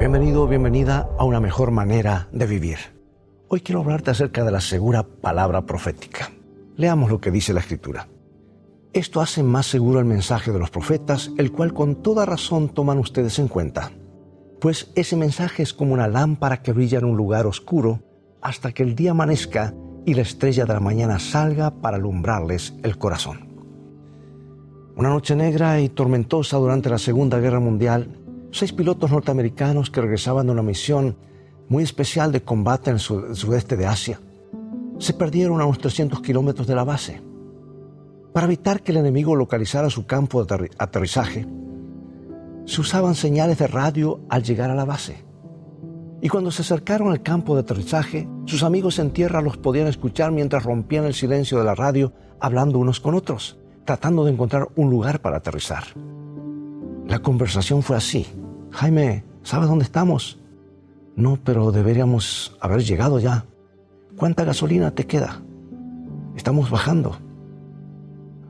Bienvenido, bienvenida a una mejor manera de vivir. Hoy quiero hablarte acerca de la segura palabra profética. Leamos lo que dice la Escritura. Esto hace más seguro el mensaje de los profetas, el cual con toda razón toman ustedes en cuenta. Pues ese mensaje es como una lámpara que brilla en un lugar oscuro hasta que el día amanezca y la estrella de la mañana salga para alumbrarles el corazón. Una noche negra y tormentosa durante la Segunda Guerra Mundial, seis pilotos norteamericanos que regresaban de una misión muy especial de combate en el, sudeste de Asia se perdieron a unos 300 kilómetros de la base. Para evitar que el enemigo localizara su campo de aterrizaje, se usaban señales de radio al llegar a la base. Y cuando se acercaron al campo de aterrizaje, sus amigos en tierra los podían escuchar mientras rompían el silencio de la radio hablando unos con otros, tratando de encontrar un lugar para aterrizar. La conversación fue así. Jaime, ¿sabes dónde estamos? No, pero deberíamos haber llegado ya. ¿Cuánta gasolina te queda? Estamos bajando.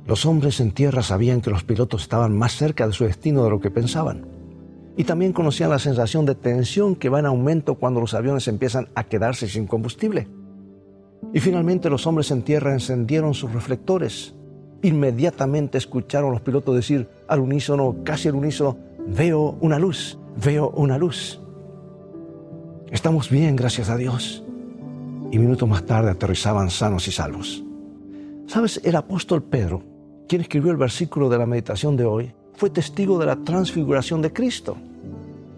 Los hombres en tierra sabían que los pilotos estaban más cerca de su destino de lo que pensaban y también conocían la sensación de tensión que va en aumento cuando los aviones empiezan a quedarse sin combustible. Y finalmente los hombres en tierra encendieron sus reflectores. Inmediatamente escucharon a los pilotos decir al unísono, casi al unísono, veo una luz, veo una luz. Estamos bien, gracias a Dios. Y minutos más tarde aterrizaban sanos y salvos. ¿Sabes? El apóstol Pedro, quien escribió el versículo de la meditación de hoy, fue testigo de la transfiguración de Cristo.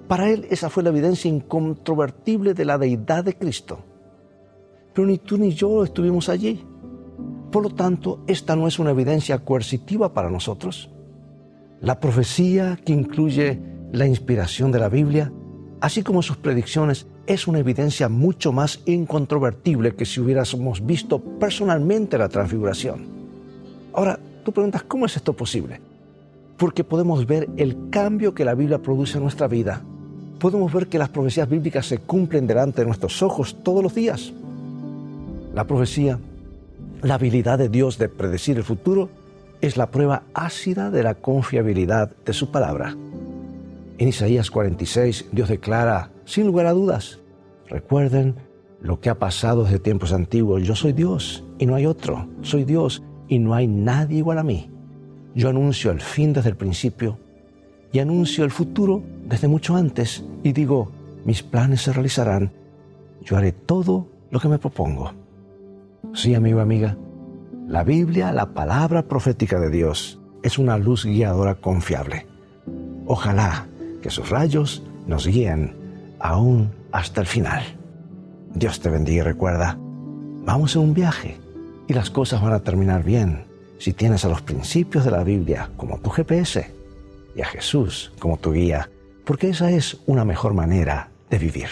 Para él esa fue la evidencia incontrovertible de la deidad de Cristo. Pero ni tú ni yo estuvimos allí. Por lo tanto, esta no es una evidencia coercitiva para nosotros. La profecía que incluye la inspiración de la Biblia, así como sus predicciones, es una evidencia mucho más incontrovertible que si hubiéramos visto personalmente la transfiguración. Ahora, tú preguntas, ¿cómo es esto posible? porque podemos ver el cambio que la Biblia produce en nuestra vida. Podemos ver que las profecías bíblicas se cumplen delante de nuestros ojos todos los días. La profecía, la habilidad de Dios de predecir el futuro, es la prueba ácida de la confiabilidad de su palabra. En Isaías 46, Dios declara, sin lugar a dudas, recuerden lo que ha pasado desde tiempos antiguos. Yo soy Dios y no hay otro. Soy Dios y no hay nadie igual a mí. Yo anuncio el fin desde el principio y anuncio el futuro desde mucho antes y digo, mis planes se realizarán, yo haré todo lo que me propongo. Sí, amigo, amiga, la Biblia, la palabra profética de Dios, es una luz guiadora confiable. Ojalá que sus rayos nos guíen aún hasta el final. Dios te bendiga y recuerda, vamos en un viaje y las cosas van a terminar bien si tienes a los principios de la Biblia como tu GPS y a Jesús como tu guía, porque esa es una mejor manera de vivir.